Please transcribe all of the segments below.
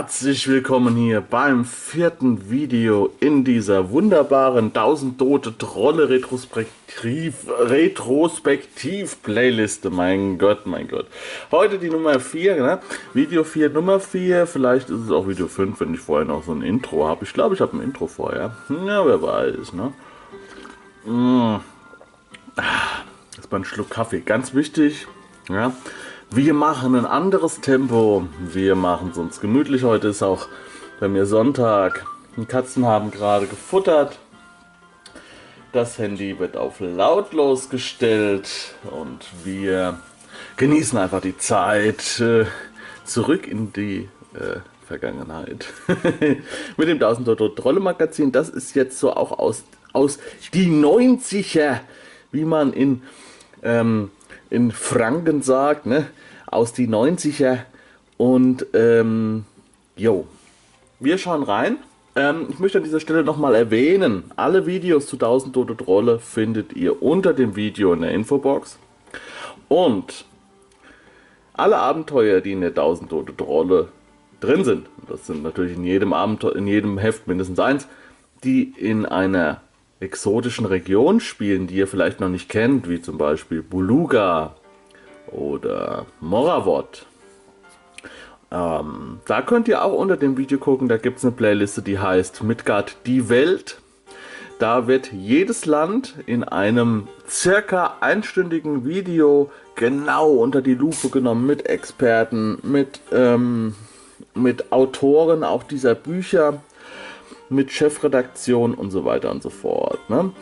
Herzlich willkommen hier beim vierten Video in dieser wunderbaren 1000 Tote Trolle Retrospektiv Retrospektiv Playliste. Mein Gott, mein Gott. Heute die Nummer 4, ne? Video 4, Nummer 4. Vielleicht ist es auch Video 5, wenn ich vorher noch so ein Intro habe. Ich glaube, ich habe ein Intro vorher. Ja, wer weiß, ne? Mmh. Das war ein Schluck Kaffee. Ganz wichtig, ja. Wir machen ein anderes Tempo. Wir machen es uns gemütlich. Heute ist auch bei mir Sonntag. Die Katzen haben gerade gefuttert. Das Handy wird auf lautlos gestellt und wir genießen einfach die Zeit äh, zurück in die äh, Vergangenheit. Mit dem 1000 Euro Trolle Magazin. Das ist jetzt so auch aus, aus die 90er, wie man in ähm, in Franken sagt, ne? aus die 90er. Und ähm, jo, wir schauen rein. Ähm, ich möchte an dieser Stelle nochmal erwähnen, alle Videos zu 1000 Tote Trolle findet ihr unter dem Video in der Infobox. Und alle Abenteuer, die in der 1000 Tote Trolle drin sind, das sind natürlich in jedem, Abenteuer, in jedem Heft mindestens eins, die in einer exotischen Region spielen, die ihr vielleicht noch nicht kennt, wie zum Beispiel Buluga oder Moravot. Ähm, da könnt ihr auch unter dem Video gucken, da gibt es eine Playliste, die heißt Midgard die Welt. Da wird jedes Land in einem circa einstündigen Video genau unter die Lupe genommen mit Experten, mit, ähm, mit Autoren auch dieser Bücher mit Chefredaktion und so weiter und so fort. Ne?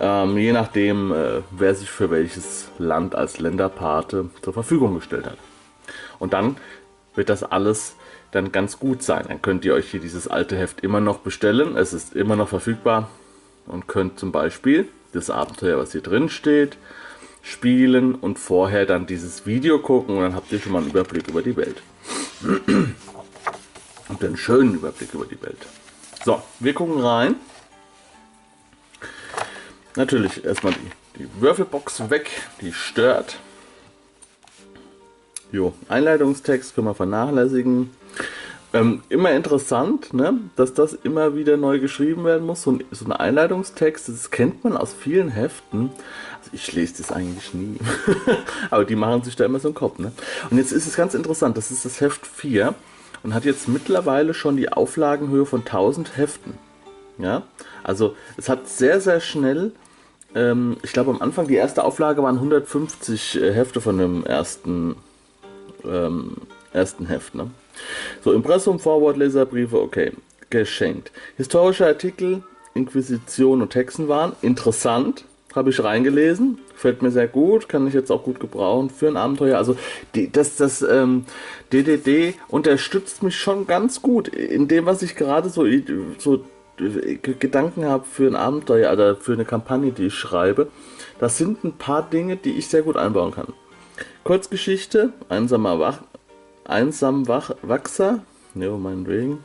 Ähm, je nachdem, äh, wer sich für welches Land als Länderpate zur Verfügung gestellt hat. Und dann wird das alles dann ganz gut sein. Dann könnt ihr euch hier dieses alte Heft immer noch bestellen. Es ist immer noch verfügbar und könnt zum Beispiel das Abenteuer, was hier drin steht, spielen und vorher dann dieses Video gucken und dann habt ihr schon mal einen Überblick über die Welt. Und einen schönen Überblick über die Welt. So, wir gucken rein. Natürlich erstmal die, die Würfelbox weg, die stört. Jo, Einleitungstext können wir vernachlässigen. Ähm, immer interessant, ne, dass das immer wieder neu geschrieben werden muss. So ein, so ein Einleitungstext, das kennt man aus vielen Heften. Also ich lese das eigentlich nie. Aber die machen sich da immer so einen Kopf. Ne? Und jetzt ist es ganz interessant, das ist das Heft 4 und hat jetzt mittlerweile schon die Auflagenhöhe von 1000 Heften. Ja, also es hat sehr, sehr schnell, ähm, ich glaube am Anfang die erste Auflage waren 150 äh, Hefte von dem ersten, ähm, ersten Heft. Ne? So, Impressum, Forward, Leserbriefe, okay, geschenkt. Historische Artikel, Inquisition und Hexenwahn, interessant, habe ich reingelesen, fällt mir sehr gut, kann ich jetzt auch gut gebrauchen für ein Abenteuer. Also die, das, das ähm, DDD unterstützt mich schon ganz gut in dem, was ich gerade so, so Gedanken habe für ein Abenteuer oder für eine Kampagne, die ich schreibe. Das sind ein paar Dinge, die ich sehr gut einbauen kann. Kurzgeschichte, einsamer Wach, einsam Wach, Wachser, ja, meinetwegen,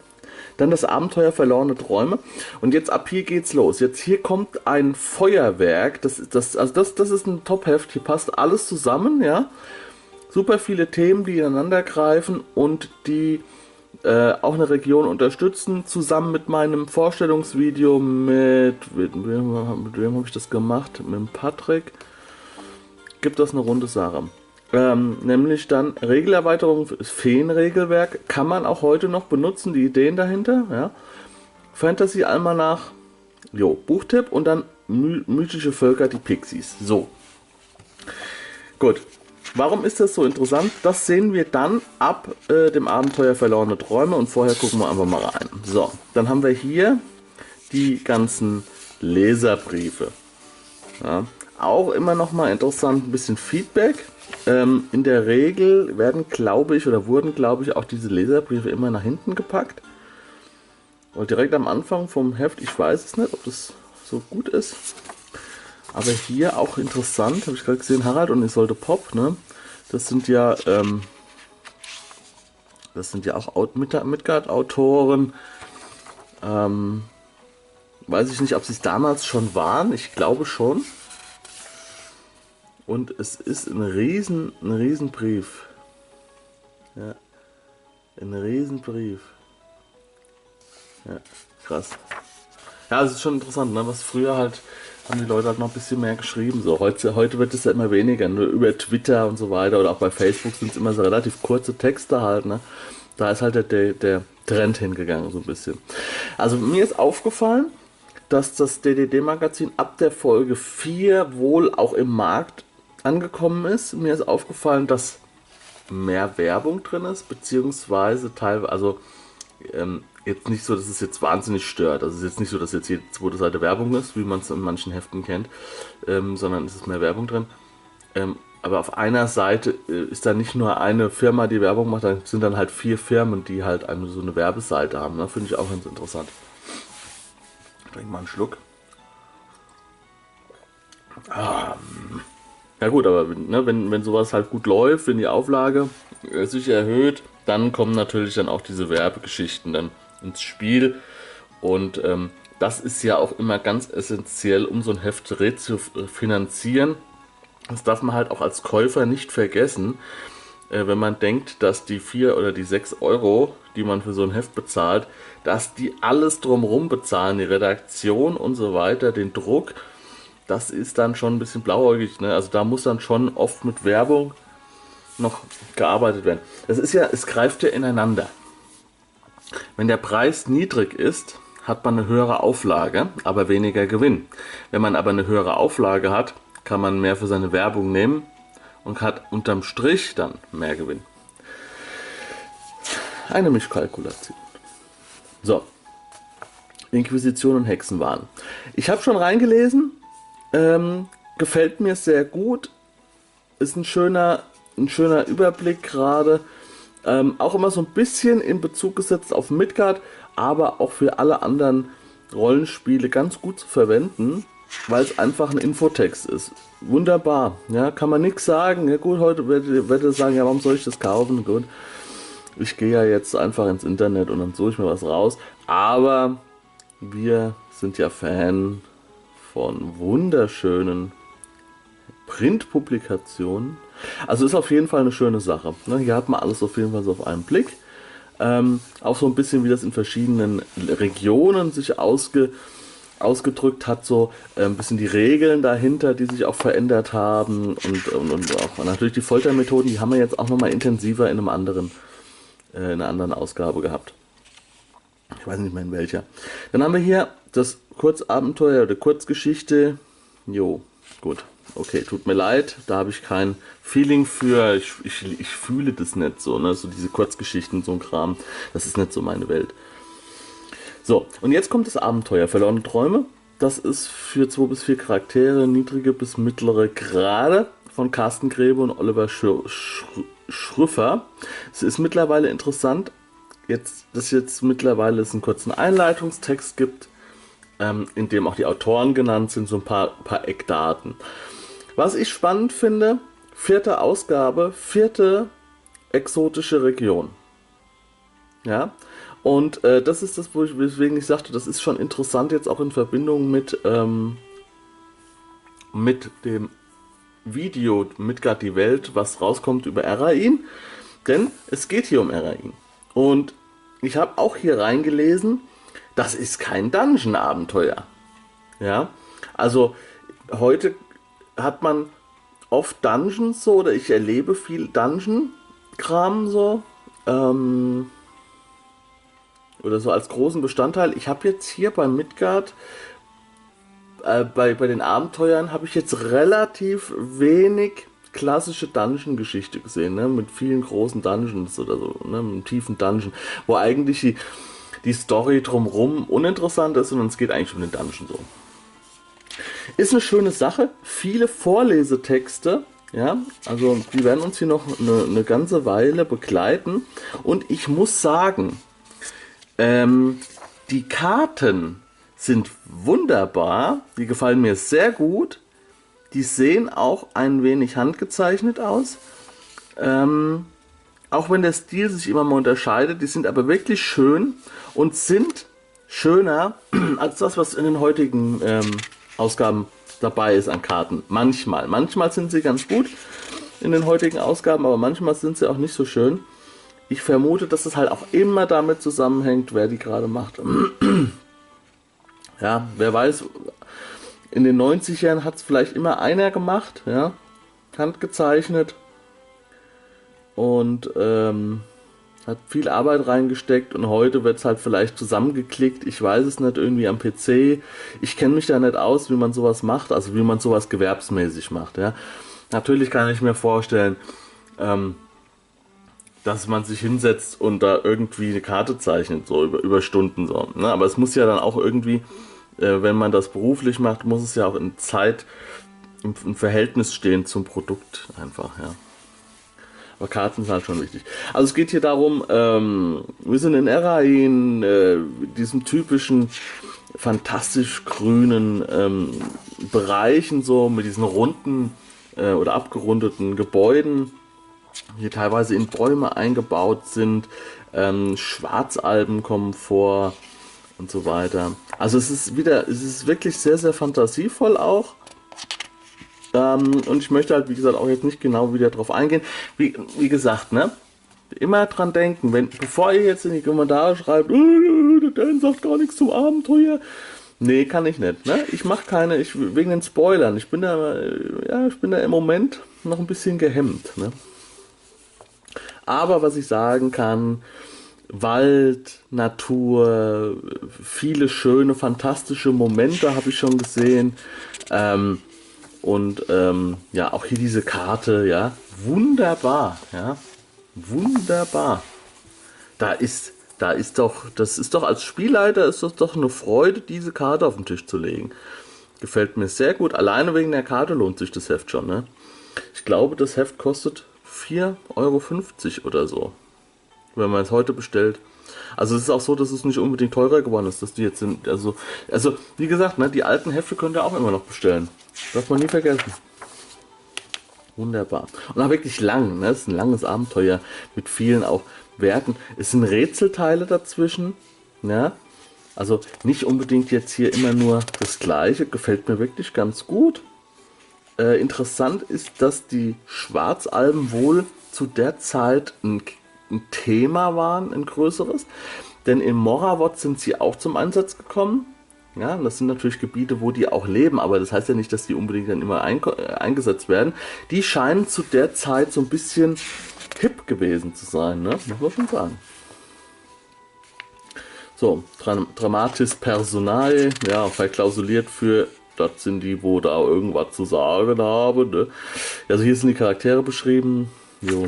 dann das Abenteuer Verlorene Träume. Und jetzt ab hier geht's los. Jetzt hier kommt ein Feuerwerk. Das, das, also das, das ist ein Top-Heft. Hier passt alles zusammen, ja. Super viele Themen, die ineinander greifen und die äh, auch eine Region unterstützen. Zusammen mit meinem Vorstellungsvideo mit, mit, mit wem, wem habe ich das gemacht? Mit Patrick. Gibt das eine runde Sache. Ähm, nämlich dann Regelerweiterung, Feenregelwerk kann man auch heute noch benutzen, die Ideen dahinter. Ja. Fantasy Almanach, jo, Buchtipp und dann my mythische Völker, die Pixies. So. Gut. Warum ist das so interessant? Das sehen wir dann ab äh, dem Abenteuer Verlorene Träume und vorher gucken wir einfach mal rein. So, dann haben wir hier die ganzen Leserbriefe. Ja. Auch immer noch mal interessant, ein bisschen Feedback. Ähm, in der Regel werden, glaube ich, oder wurden, glaube ich, auch diese Leserbriefe immer nach hinten gepackt. Und direkt am Anfang vom Heft, ich weiß es nicht, ob das so gut ist. Aber hier auch interessant, habe ich gerade gesehen, Harald und Isolde Pop, ne? Das sind ja, ähm, das sind ja auch Midgard-Autoren. Ähm, Weiß ich nicht, ob sie es damals schon waren. Ich glaube schon. Und es ist ein riesen, ein riesen Brief. Ja. Ein riesen Brief. Ja, krass. Ja, es ist schon interessant, ne? was früher halt haben die Leute halt noch ein bisschen mehr geschrieben. So, heute, heute wird es ja immer weniger, nur über Twitter und so weiter oder auch bei Facebook sind es immer so relativ kurze Texte halt, ne? Da ist halt der, der Trend hingegangen, so ein bisschen. Also mir ist aufgefallen, dass das DDD-Magazin ab der Folge 4 wohl auch im Markt angekommen ist. Mir ist aufgefallen, dass mehr Werbung drin ist, beziehungsweise teilweise, also ähm, jetzt nicht so, dass es jetzt wahnsinnig stört. Also es ist jetzt nicht so, dass jetzt jede zweite Seite Werbung ist, wie man es in manchen Heften kennt, ähm, sondern es ist mehr Werbung drin. Ähm, aber auf einer Seite äh, ist da nicht nur eine Firma, die Werbung macht, da sind dann halt vier Firmen, die halt eine, so eine Werbeseite haben. Ne? finde ich auch ganz interessant. Trink mal einen Schluck. Ah, ja gut, aber ne, wenn, wenn sowas halt gut läuft, wenn die Auflage äh, sich erhöht, dann kommen natürlich dann auch diese Werbegeschichten dann ins Spiel. Und ähm, das ist ja auch immer ganz essentiell, um so ein Heft zu finanzieren. Das darf man halt auch als Käufer nicht vergessen, äh, wenn man denkt, dass die 4 oder die 6 Euro, die man für so ein Heft bezahlt, dass die alles drumherum bezahlen, die Redaktion und so weiter, den Druck, das ist dann schon ein bisschen blauäugig. Ne? Also da muss dann schon oft mit Werbung noch gearbeitet werden. Es ist ja, es greift ja ineinander. Wenn der Preis niedrig ist, hat man eine höhere Auflage, aber weniger Gewinn. Wenn man aber eine höhere Auflage hat, kann man mehr für seine Werbung nehmen und hat unterm Strich dann mehr Gewinn. Eine Mischkalkulation. So. Inquisition und Hexenwahn. Ich habe schon reingelesen. Ähm, gefällt mir sehr gut. Ist ein schöner ein schöner Überblick gerade. Ähm, auch immer so ein bisschen in Bezug gesetzt auf Midgard, aber auch für alle anderen Rollenspiele ganz gut zu verwenden, weil es einfach ein Infotext ist. Wunderbar, ja, kann man nichts sagen. Ja gut, heute werde ich sagen, ja, warum soll ich das kaufen? Gut, ich gehe ja jetzt einfach ins Internet und dann suche ich mir was raus. Aber wir sind ja Fan von wunderschönen Printpublikationen also ist auf jeden Fall eine schöne Sache. Ne? Hier hat man alles auf jeden Fall so auf einen Blick. Ähm, auch so ein bisschen, wie das in verschiedenen Regionen sich ausge, ausgedrückt hat, so äh, ein bisschen die Regeln dahinter, die sich auch verändert haben und, und, und auch natürlich die Foltermethoden, die haben wir jetzt auch nochmal intensiver in einem anderen, äh, in einer anderen Ausgabe gehabt. Ich weiß nicht mehr in welcher. Dann haben wir hier das Kurzabenteuer oder Kurzgeschichte. Jo, gut okay, tut mir leid, da habe ich kein Feeling für, ich, ich, ich fühle das nicht so, ne? so diese Kurzgeschichten, so ein Kram, das ist nicht so meine Welt. So, und jetzt kommt das Abenteuer, verlorene Träume. Das ist für zwei bis vier Charaktere, niedrige bis mittlere Grade von Carsten Grebe und Oliver Schr Schr Schrüffer. Es ist mittlerweile interessant, jetzt, dass jetzt mittlerweile es einen kurzen Einleitungstext gibt, ähm, in dem auch die Autoren genannt sind, so ein paar, paar Eckdaten. Was ich spannend finde, vierte Ausgabe, vierte exotische Region. Ja, und äh, das ist das, wo ich, weswegen ich sagte, das ist schon interessant jetzt auch in Verbindung mit, ähm, mit dem Video Midgard die Welt, was rauskommt über Erain. Denn es geht hier um Erain. Und ich habe auch hier reingelesen, das ist kein Dungeon-Abenteuer. Ja, also heute hat man oft Dungeons so, oder ich erlebe viel Dungeon-Kram so. Ähm, oder so als großen Bestandteil. Ich habe jetzt hier bei Midgard, äh, bei, bei den Abenteuern, habe ich jetzt relativ wenig klassische Dungeon-Geschichte gesehen, ne? mit vielen großen Dungeons oder so, ne? mit einem tiefen Dungeon, wo eigentlich die, die Story drumherum uninteressant ist, sondern es geht eigentlich um den Dungeon so. Ist eine schöne Sache. Viele Vorlesetexte. Ja, also die werden uns hier noch eine, eine ganze Weile begleiten. Und ich muss sagen, ähm, die Karten sind wunderbar. Die gefallen mir sehr gut. Die sehen auch ein wenig handgezeichnet aus. Ähm, auch wenn der Stil sich immer mal unterscheidet, die sind aber wirklich schön und sind schöner als das, was in den heutigen ähm, Ausgaben dabei ist an Karten. Manchmal. Manchmal sind sie ganz gut in den heutigen Ausgaben, aber manchmal sind sie auch nicht so schön. Ich vermute, dass es halt auch immer damit zusammenhängt, wer die gerade macht. ja, wer weiß, in den 90ern hat es vielleicht immer einer gemacht, ja, handgezeichnet und ähm, hat viel Arbeit reingesteckt und heute wird es halt vielleicht zusammengeklickt. Ich weiß es nicht, irgendwie am PC. Ich kenne mich da nicht aus, wie man sowas macht, also wie man sowas gewerbsmäßig macht. Ja. Natürlich kann ich mir vorstellen, ähm, dass man sich hinsetzt und da irgendwie eine Karte zeichnet, so über, über Stunden so. Ne? Aber es muss ja dann auch irgendwie, äh, wenn man das beruflich macht, muss es ja auch in Zeit im, im Verhältnis stehen zum Produkt einfach, ja. Aber Karten sind halt schon wichtig. Also es geht hier darum, ähm, wir sind in Erain, äh, diesem typischen fantastisch grünen ähm, Bereichen, so mit diesen runden äh, oder abgerundeten Gebäuden, die teilweise in Bäume eingebaut sind. Ähm, Schwarzalben kommen vor und so weiter. Also es ist wieder, es ist wirklich sehr, sehr fantasievoll auch. Ähm, und ich möchte halt, wie gesagt, auch jetzt nicht genau wieder drauf eingehen. Wie, wie gesagt, ne? Immer dran denken, wenn, bevor ihr jetzt in die Kommentare schreibt, oh, der Dan sagt gar nichts zum Abenteuer. Nee, kann ich nicht. Ne? Ich mache keine, ich, wegen den Spoilern. Ich bin da, ja, ich bin da im Moment noch ein bisschen gehemmt. Ne? Aber was ich sagen kann, Wald, Natur, viele schöne, fantastische Momente habe ich schon gesehen. Ähm, und ähm, ja, auch hier diese Karte, ja, wunderbar, ja, wunderbar. Da ist, da ist doch, das ist doch als Spielleiter ist das doch eine Freude, diese Karte auf den Tisch zu legen. Gefällt mir sehr gut. Alleine wegen der Karte lohnt sich das Heft schon, ne? Ich glaube, das Heft kostet 4,50 Euro oder so. Wenn man es heute bestellt. Also es ist auch so, dass es nicht unbedingt teurer geworden ist, dass die jetzt sind. Also, also wie gesagt, ne, die alten Hefte könnt ihr auch immer noch bestellen. Darf man nie vergessen. Wunderbar. Und auch wirklich lang. Ne? Es ist ein langes Abenteuer mit vielen auch Werten. Es sind Rätselteile dazwischen. Ja? Also nicht unbedingt jetzt hier immer nur das gleiche. Gefällt mir wirklich ganz gut. Äh, interessant ist, dass die Schwarzalben wohl zu der Zeit ein, ein Thema waren, ein größeres. Denn in Moravot sind sie auch zum Einsatz gekommen. Ja, das sind natürlich Gebiete, wo die auch leben, aber das heißt ja nicht, dass die unbedingt dann immer ein, äh, eingesetzt werden. Die scheinen zu der Zeit so ein bisschen hip gewesen zu sein, ne? muss man schon sagen. So, Dra Dramatis Personal, ja, verklausuliert für, das sind die, wo da irgendwas zu sagen haben. Ne? Also hier sind die Charaktere beschrieben. Jo,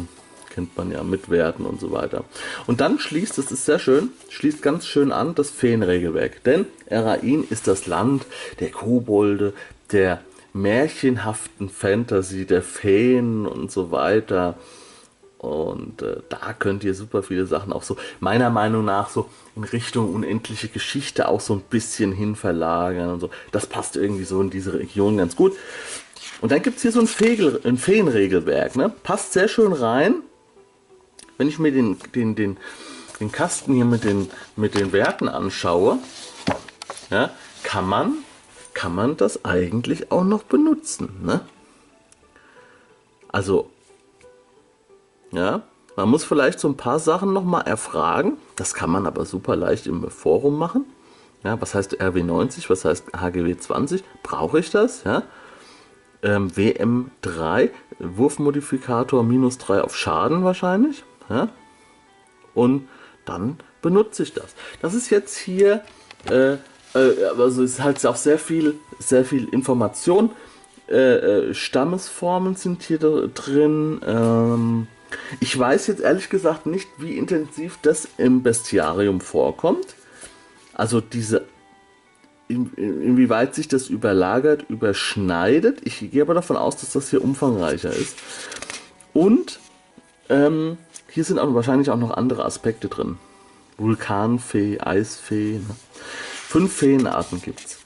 kennt man ja mit Werten und so weiter. Und dann schließt, das ist sehr schön, schließt ganz schön an das Feenregelwerk. Denn Erain ist das Land der Kobolde, der märchenhaften Fantasy, der Feen und so weiter. Und äh, da könnt ihr super viele Sachen auch so, meiner Meinung nach, so in Richtung unendliche Geschichte auch so ein bisschen hin verlagern und so. Das passt irgendwie so in diese Region ganz gut. Und dann gibt es hier so ein, Fegel, ein Feenregelwerk, ne? Passt sehr schön rein wenn ich mir den, den, den, den Kasten hier mit den, mit den Werten anschaue, ja, kann man, kann man das eigentlich auch noch benutzen. Ne? Also, ja, man muss vielleicht so ein paar Sachen nochmal erfragen. Das kann man aber super leicht im Forum machen. Ja, was heißt RW90? Was heißt HGW20? Brauche ich das? Ja? Ähm, WM3, Wurfmodifikator minus 3 auf Schaden wahrscheinlich. Ja? Und dann benutze ich das. Das ist jetzt hier, äh, äh, also es ist halt auch sehr viel, sehr viel Information. Äh, äh Stammesformen sind hier drin. Ähm, ich weiß jetzt ehrlich gesagt nicht, wie intensiv das im Bestiarium vorkommt. Also diese in, inwieweit sich das überlagert, überschneidet. Ich gehe aber davon aus, dass das hier umfangreicher ist. Und ähm, hier sind auch wahrscheinlich auch noch andere Aspekte drin. Vulkanfee, Eisfee. Ne? Fünf Feenarten gibt's.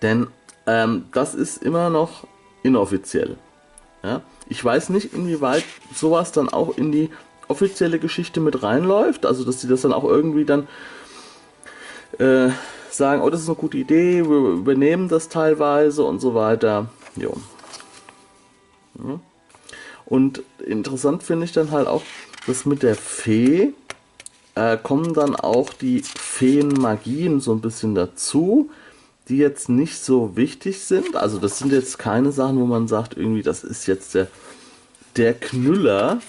Denn ähm, das ist immer noch inoffiziell. Ja? Ich weiß nicht, inwieweit sowas dann auch in die offizielle Geschichte mit reinläuft. Also, dass sie das dann auch irgendwie dann äh, sagen, oh, das ist eine gute Idee, wir übernehmen das teilweise und so weiter. Jo. Ja. Und interessant finde ich dann halt auch, dass mit der Fee äh, kommen dann auch die Feenmagien so ein bisschen dazu, die jetzt nicht so wichtig sind. Also das sind jetzt keine Sachen, wo man sagt, irgendwie, das ist jetzt der, der Knüller.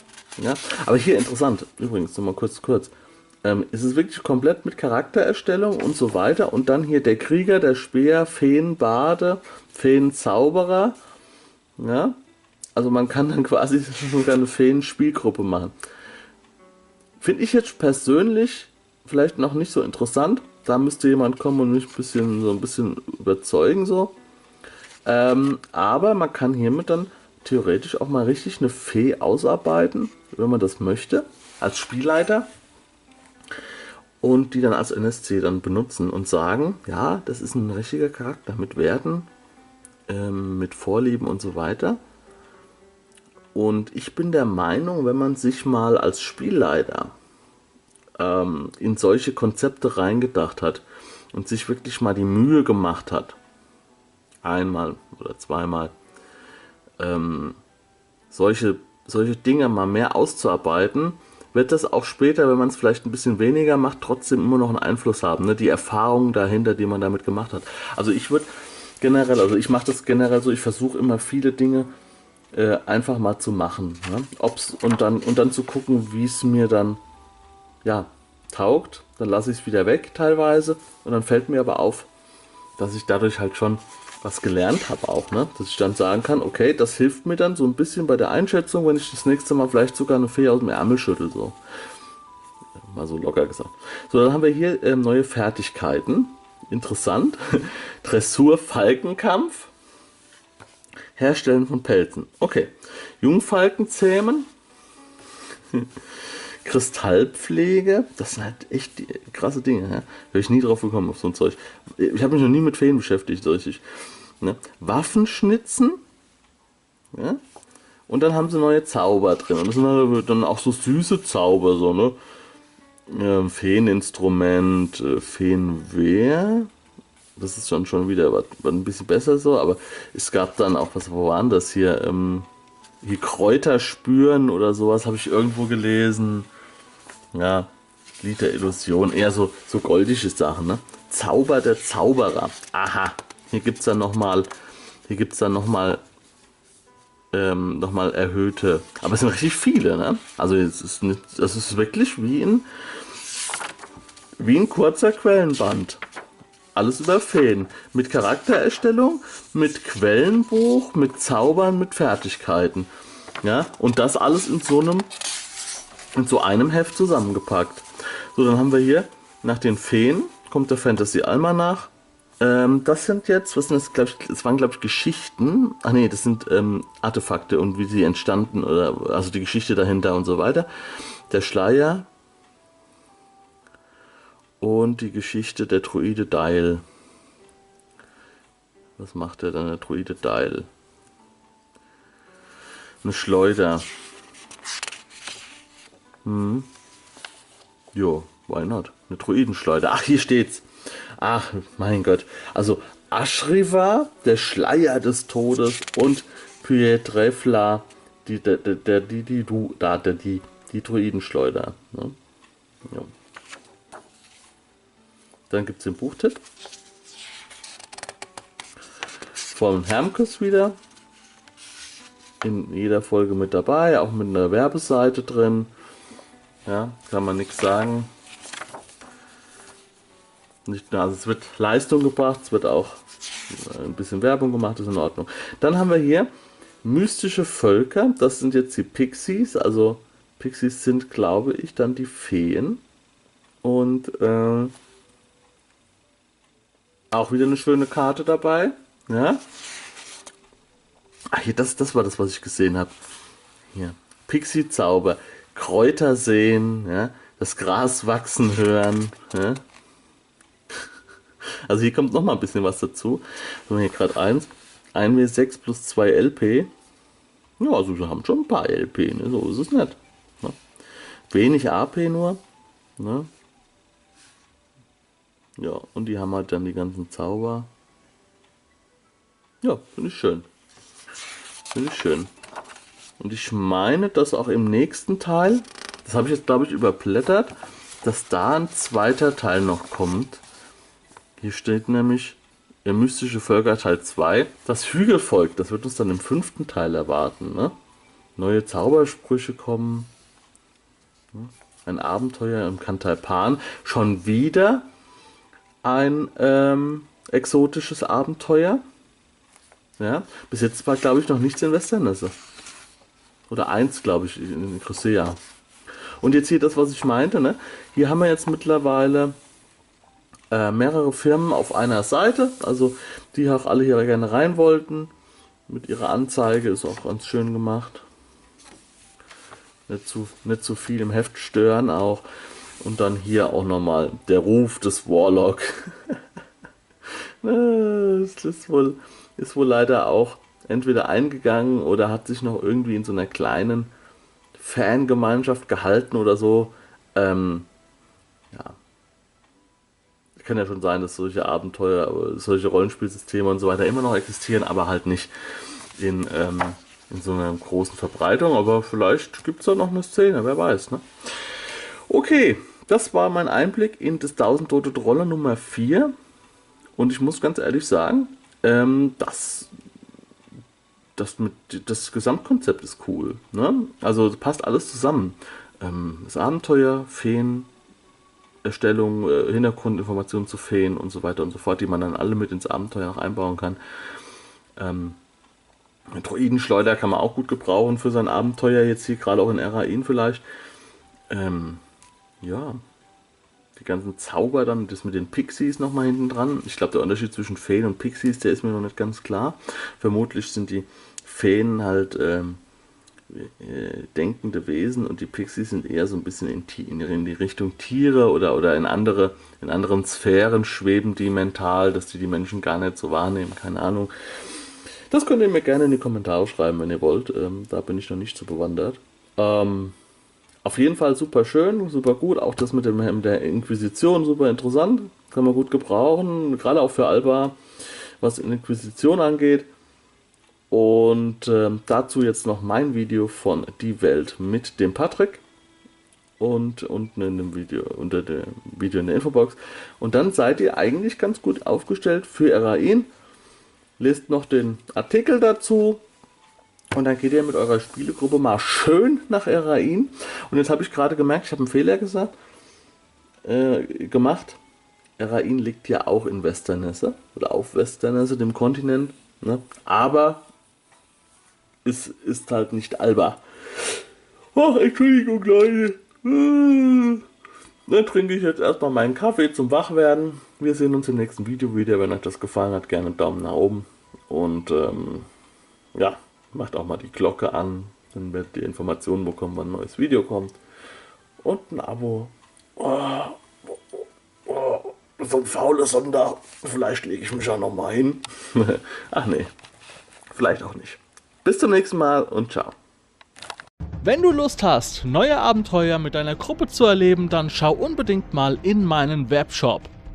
Ja? Aber hier interessant, übrigens, nochmal kurz, kurz. Ähm, es ist wirklich komplett mit Charaktererstellung und so weiter. Und dann hier der Krieger, der Speer, Feenbade, Feenzauberer. Ja, also man kann dann quasi sogar eine Feen-Spielgruppe machen. Finde ich jetzt persönlich vielleicht noch nicht so interessant. Da müsste jemand kommen und mich ein bisschen, so ein bisschen überzeugen so. Ähm, aber man kann hiermit dann theoretisch auch mal richtig eine Fee ausarbeiten, wenn man das möchte, als Spielleiter. Und die dann als NSC dann benutzen und sagen, ja, das ist ein richtiger Charakter mit Werten, ähm, mit Vorlieben und so weiter. Und ich bin der Meinung, wenn man sich mal als Spielleiter ähm, in solche Konzepte reingedacht hat und sich wirklich mal die Mühe gemacht hat, einmal oder zweimal, ähm, solche, solche Dinge mal mehr auszuarbeiten, wird das auch später, wenn man es vielleicht ein bisschen weniger macht, trotzdem immer noch einen Einfluss haben. Ne? Die Erfahrung dahinter, die man damit gemacht hat. Also ich würde generell, also ich mache das generell so, ich versuche immer viele Dinge äh, einfach mal zu machen. Ne? Ob's, und, dann, und dann zu gucken, wie es mir dann ja, taugt. Dann lasse ich es wieder weg teilweise. Und dann fällt mir aber auf, dass ich dadurch halt schon was gelernt habe auch, ne? Dass ich dann sagen kann, okay, das hilft mir dann so ein bisschen bei der Einschätzung, wenn ich das nächste Mal vielleicht sogar eine Fee aus dem Ärmel schüttel, so. Mal so locker gesagt. So, dann haben wir hier ähm, neue Fertigkeiten. Interessant. Dressur Falkenkampf. Herstellen von Pelzen. Okay. Jungfalken zähmen. Kristallpflege. Das sind halt echt die, krasse Dinge. Ja? Wäre ich nie drauf gekommen auf so ein Zeug. Ich habe mich noch nie mit Feen beschäftigt, so richtig. Ne? Waffenschnitzen. Ja? Und dann haben sie neue Zauber drin. Und das sind dann auch so süße Zauber, so, ne? Ja, Feeninstrument, äh, Feenwehr das ist schon, schon wieder was, ein bisschen besser so, aber es gab dann auch, was wo waren das hier? Ähm, hier Kräuter spüren oder sowas habe ich irgendwo gelesen. Ja, Lied der Illusion, eher so, so goldische Sachen, ne? Zauber der Zauberer. Aha, hier gibt es dann nochmal, hier gibt es dann nochmal ähm, nochmal erhöhte, aber es sind richtig viele, ne? Also es ist, nicht, das ist wirklich wie ein, wie ein kurzer Quellenband alles über Feen. Mit Charaktererstellung, mit Quellenbuch, mit Zaubern, mit Fertigkeiten. Ja, und das alles in so einem, in so einem Heft zusammengepackt. So, dann haben wir hier nach den Feen kommt der Fantasy Almanach. Ähm, das sind jetzt, was sind das, glaube ich, das waren glaube ich Geschichten. Ach nee, das sind ähm, Artefakte und wie sie entstanden oder also die Geschichte dahinter und so weiter. Der Schleier, und die Geschichte der Druide Dial. Was macht der dann, der Druide Dial? Eine Schleuder. Hm. Jo, why not? Eine Druidenschleuder. Ach, hier steht's. Ach, mein Gott. Also Ashriva, der Schleier des Todes und Pietrefla, die, der, der, die, die, du, da, der, die, die Druidenschleuder. Ne? Ja. Dann gibt es den Buchtipp. Von Hermkes wieder. In jeder Folge mit dabei, auch mit einer Werbeseite drin. Ja, kann man nichts sagen. Nicht, also es wird Leistung gebracht, es wird auch ein bisschen Werbung gemacht, ist in Ordnung. Dann haben wir hier mystische Völker, das sind jetzt die Pixies, also Pixies sind, glaube ich, dann die Feen. Und äh, auch wieder eine schöne Karte dabei. Ja. Ach, hier, das, das war das, was ich gesehen habe. Hier. Pixie-Zauber. Kräuter sehen. Ja. Das Gras wachsen hören. Ja. Also hier kommt noch mal ein bisschen was dazu. Wir hier gerade eins. 1W6 plus 2 LP. Ja, also wir haben schon ein paar LP, ne? so ist es nicht. Ne? Wenig AP nur. Ne? Ja, und die haben halt dann die ganzen Zauber. Ja, finde ich schön. Finde ich schön. Und ich meine, dass auch im nächsten Teil, das habe ich jetzt glaube ich überblättert, dass da ein zweiter Teil noch kommt. Hier steht nämlich der mystische Völker Teil 2. Das Hügelvolk, das wird uns dann im fünften Teil erwarten. Ne? Neue Zaubersprüche kommen. Ein Abenteuer im Kantaipan. Schon wieder ein ähm, exotisches Abenteuer. Ja, bis jetzt war, glaube ich, noch nichts in Westernesse. Oder eins, glaube ich, in Crucea. Und jetzt hier das, was ich meinte, ne? Hier haben wir jetzt mittlerweile äh, mehrere Firmen auf einer Seite, also die auch alle hier gerne rein wollten. Mit ihrer Anzeige ist auch ganz schön gemacht. Nicht zu, nicht zu viel im Heft stören auch. Und dann hier auch nochmal der Ruf des Warlock. das ist wohl, ist wohl leider auch entweder eingegangen oder hat sich noch irgendwie in so einer kleinen Fangemeinschaft gehalten oder so. Ähm, ja. Kann ja schon sein, dass solche Abenteuer, solche Rollenspielsysteme und so weiter immer noch existieren, aber halt nicht in, ähm, in so einer großen Verbreitung. Aber vielleicht gibt es da noch eine Szene, wer weiß. Ne? Okay, das war mein Einblick in das 1000 Tote Trolle Nummer 4. Und ich muss ganz ehrlich sagen, ähm, das, das, mit, das Gesamtkonzept ist cool. Ne? Also passt alles zusammen. Ähm, das Abenteuer, Feen, Erstellung, äh, Hintergrundinformationen zu Feen und so weiter und so fort, die man dann alle mit ins Abenteuer noch einbauen kann. Ähm, Droidenschleuder kann man auch gut gebrauchen für sein Abenteuer, jetzt hier gerade auch in Rain vielleicht. Ähm, ja, die ganzen Zauber dann, das mit den Pixies nochmal hinten dran. Ich glaube, der Unterschied zwischen Feen und Pixies, der ist mir noch nicht ganz klar. Vermutlich sind die Feen halt ähm, äh, denkende Wesen und die Pixies sind eher so ein bisschen in, in, in, die Richtung Tiere oder, oder in andere, in anderen Sphären schweben die mental, dass die die Menschen gar nicht so wahrnehmen, keine Ahnung. Das könnt ihr mir gerne in die Kommentare schreiben, wenn ihr wollt. Ähm, da bin ich noch nicht so bewandert. Ähm, auf jeden Fall super schön, super gut. Auch das mit, dem, der Inquisition super interessant. Kann man gut gebrauchen. Gerade auch für Alba, was Inquisition angeht. Und äh, dazu jetzt noch mein Video von Die Welt mit dem Patrick. Und unten in dem Video, unter dem Video in der Infobox. Und dann seid ihr eigentlich ganz gut aufgestellt für Erain. Lest noch den Artikel dazu und dann geht ihr mit eurer Spielegruppe mal schön nach Erain. Und jetzt habe ich gerade gemerkt, ich habe einen Fehler gesagt, äh, gemacht. Erain liegt ja auch in Westernesse oder auf Westernesse, dem Kontinent. Ne? Aber ist, ist halt nicht Alba. Ach, Entschuldigung, Leute. Dann trinke ich jetzt erstmal meinen Kaffee zum Wachwerden. Wir sehen uns im nächsten Video wieder. Wenn euch das gefallen hat, gerne einen Daumen nach oben. Und ähm, ja, macht auch mal die Glocke an, dann werdet ihr Informationen bekommen, wann ein neues Video kommt. Und ein Abo. Oh, oh, oh, so ein faules Sonntag. Vielleicht lege ich mich ja noch mal hin. Ach nee, vielleicht auch nicht. Bis zum nächsten Mal und ciao. Wenn du Lust hast, neue Abenteuer mit deiner Gruppe zu erleben, dann schau unbedingt mal in meinen Webshop